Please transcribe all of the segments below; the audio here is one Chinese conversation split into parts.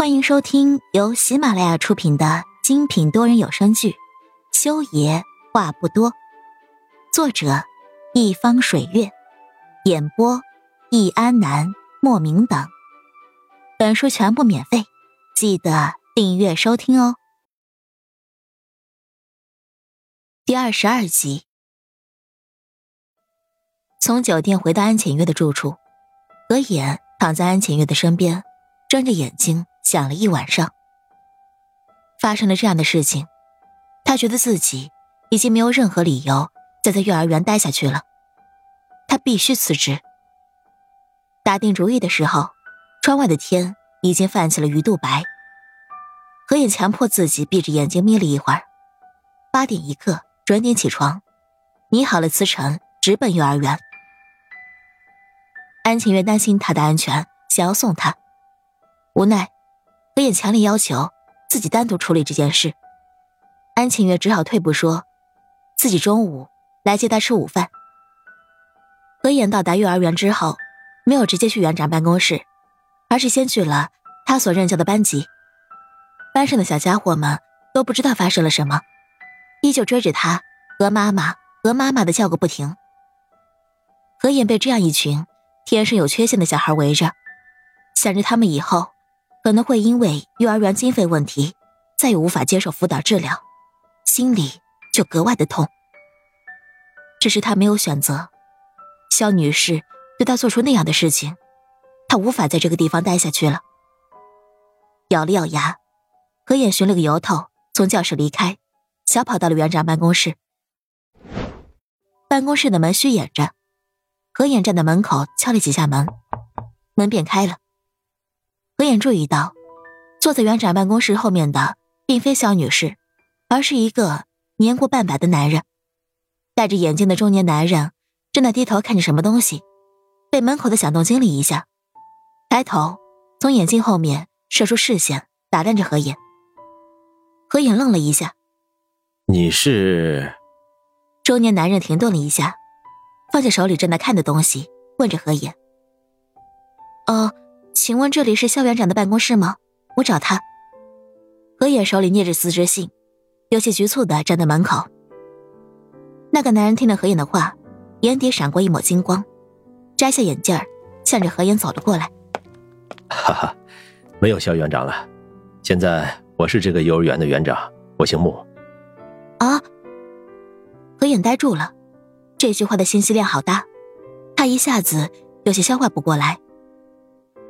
欢迎收听由喜马拉雅出品的精品多人有声剧《修爷话不多》，作者一方水月，演播易安南、莫名等。本书全部免费，记得订阅收听哦。第二十二集，从酒店回到安浅月的住处，何眼躺在安浅月的身边，睁着眼睛。想了一晚上，发生了这样的事情，他觉得自己已经没有任何理由再在幼儿园待下去了。他必须辞职。打定主意的时候，窗外的天已经泛起了鱼肚白。何眼强迫自己闭着眼睛眯了一会儿，八点一刻准点起床，拟好了辞呈，直奔幼儿园。安晴月担心他的安全，想要送他，无奈。何眼强烈要求自己单独处理这件事，安晴月只好退步，说自己中午来接他吃午饭。何眼到达幼儿园之后，没有直接去园长办公室，而是先去了他所任教的班级。班上的小家伙们都不知道发生了什么，依旧追着他和妈妈和妈妈的叫个不停。何眼被这样一群天生有缺陷的小孩围着，想着他们以后。可能会因为幼儿园经费问题，再也无法接受辅导治疗，心里就格外的痛。只是他没有选择，肖女士对他做出那样的事情，他无法在这个地方待下去了。咬了咬牙，何眼寻了个由头，从教室离开，小跑到了园长办公室。办公室的门虚掩着，何眼站在门口敲了几下门，门便开了。何眼注意到，坐在园长办公室后面的并非肖女士，而是一个年过半百的男人，戴着眼镜的中年男人正在低头看着什么东西，被门口的响动惊了一下，抬头从眼镜后面射出视线，打量着何眼。何眼愣了一下：“你是？”中年男人停顿了一下，放下手里正在看的东西，问着何眼：“哦。”请问这里是肖园长的办公室吗？我找他。何野手里捏着辞职信，有些局促的站在门口。那个男人听了何眼的话，眼底闪过一抹金光，摘下眼镜儿，向着何眼走了过来。哈哈，没有肖园长了，现在我是这个幼儿园的园长，我姓穆。啊！何眼呆住了，这句话的信息量好大，他一下子有些消化不过来。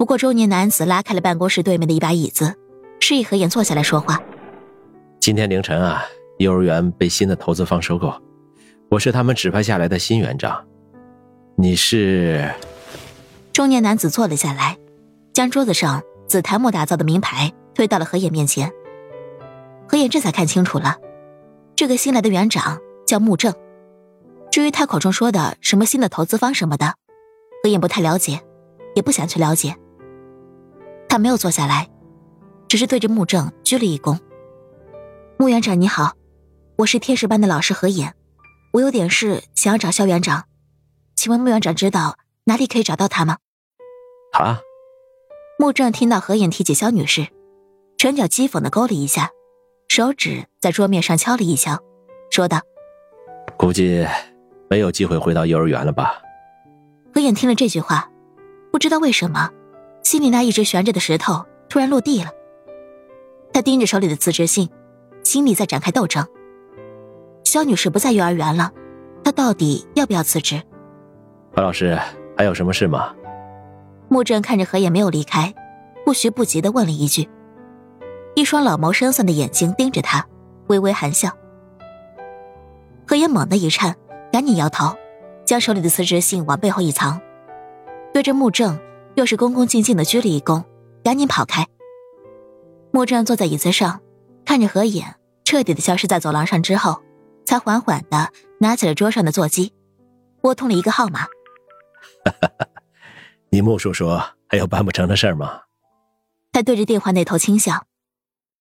不过，中年男子拉开了办公室对面的一把椅子，示意何岩坐下来说话。今天凌晨啊，幼儿园被新的投资方收购，我是他们指派下来的新园长。你是？中年男子坐了下来，将桌子上紫檀木打造的名牌推到了何眼面前。何眼这才看清楚了，这个新来的园长叫穆正。至于他口中说的什么新的投资方什么的，何眼不太了解，也不想去了解。他没有坐下来，只是对着穆正鞠了一躬。穆园长你好，我是天使班的老师何言，我有点事想要找肖园长，请问穆园长知道哪里可以找到他吗？啊。穆正听到何言提起肖女士，唇角讥讽的勾了一下，手指在桌面上敲了一敲，说道：“估计没有机会回到幼儿园了吧？”何言听了这句话，不知道为什么。心里那一直悬着的石头突然落地了。他盯着手里的辞职信，心里在展开斗争。肖女士不在幼儿园了，她到底要不要辞职？何老师，还有什么事吗？穆正看着何野没有离开，不徐不急的问了一句，一双老谋深算的眼睛盯着他，微微含笑。何野猛地一颤，赶紧摇头，将手里的辞职信往背后一藏，对着穆正。又是恭恭敬敬的鞠了一躬，赶紧跑开。穆正坐在椅子上，看着何眼彻底的消失在走廊上之后，才缓缓的拿起了桌上的座机，拨通了一个号码。你穆叔叔还有办不成的事吗？他对着电话那头轻笑，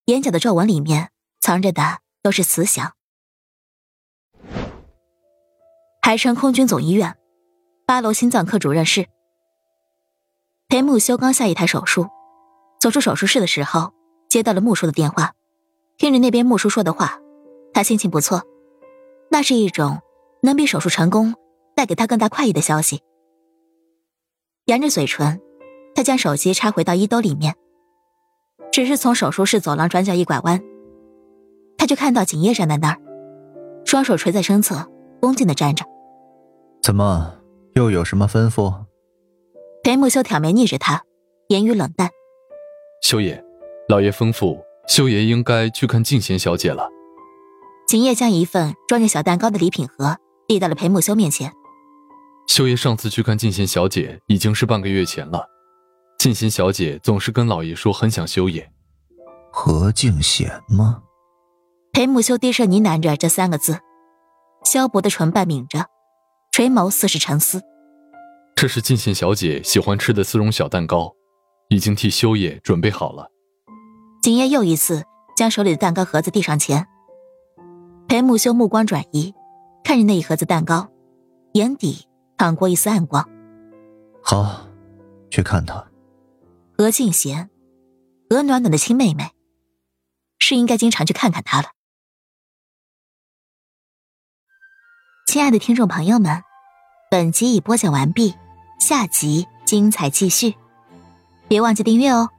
眼角的皱纹里面藏着的都是慈祥。海城空军总医院八楼心脏科主任室。裴木修刚下一台手术，走出手术室的时候，接到了木叔的电话，听着那边木叔说的话，他心情不错，那是一种能比手术成功带给他更大快意的消息。沿着嘴唇，他将手机插回到衣兜里面。只是从手术室走廊转角一拐弯，他就看到景叶站在那儿，双手垂在身侧，恭敬的站着。怎么，又有什么吩咐？裴木修挑眉睨着他，言语冷淡。修爷，老爷吩咐，修爷应该去看静贤小姐了。秦叶将一份装着小蛋糕的礼品盒递到了裴木修面前。修爷上次去看静贤小姐已经是半个月前了。静贤小姐总是跟老爷说很想修爷。何静贤吗？裴木修低声呢喃着这三个字，萧薄的唇瓣抿着，垂眸似是沉思。这是静贤小姐喜欢吃的丝绒小蛋糕，已经替修爷准备好了。景夜又一次将手里的蛋糕盒子递上前。裴木修目光转移，看着那一盒子蛋糕，眼底淌过一丝暗光。好，去看他。何静贤，何暖暖的亲妹妹，是应该经常去看看她了。亲爱的听众朋友们，本集已播讲完毕，下集精彩继续，别忘记订阅哦。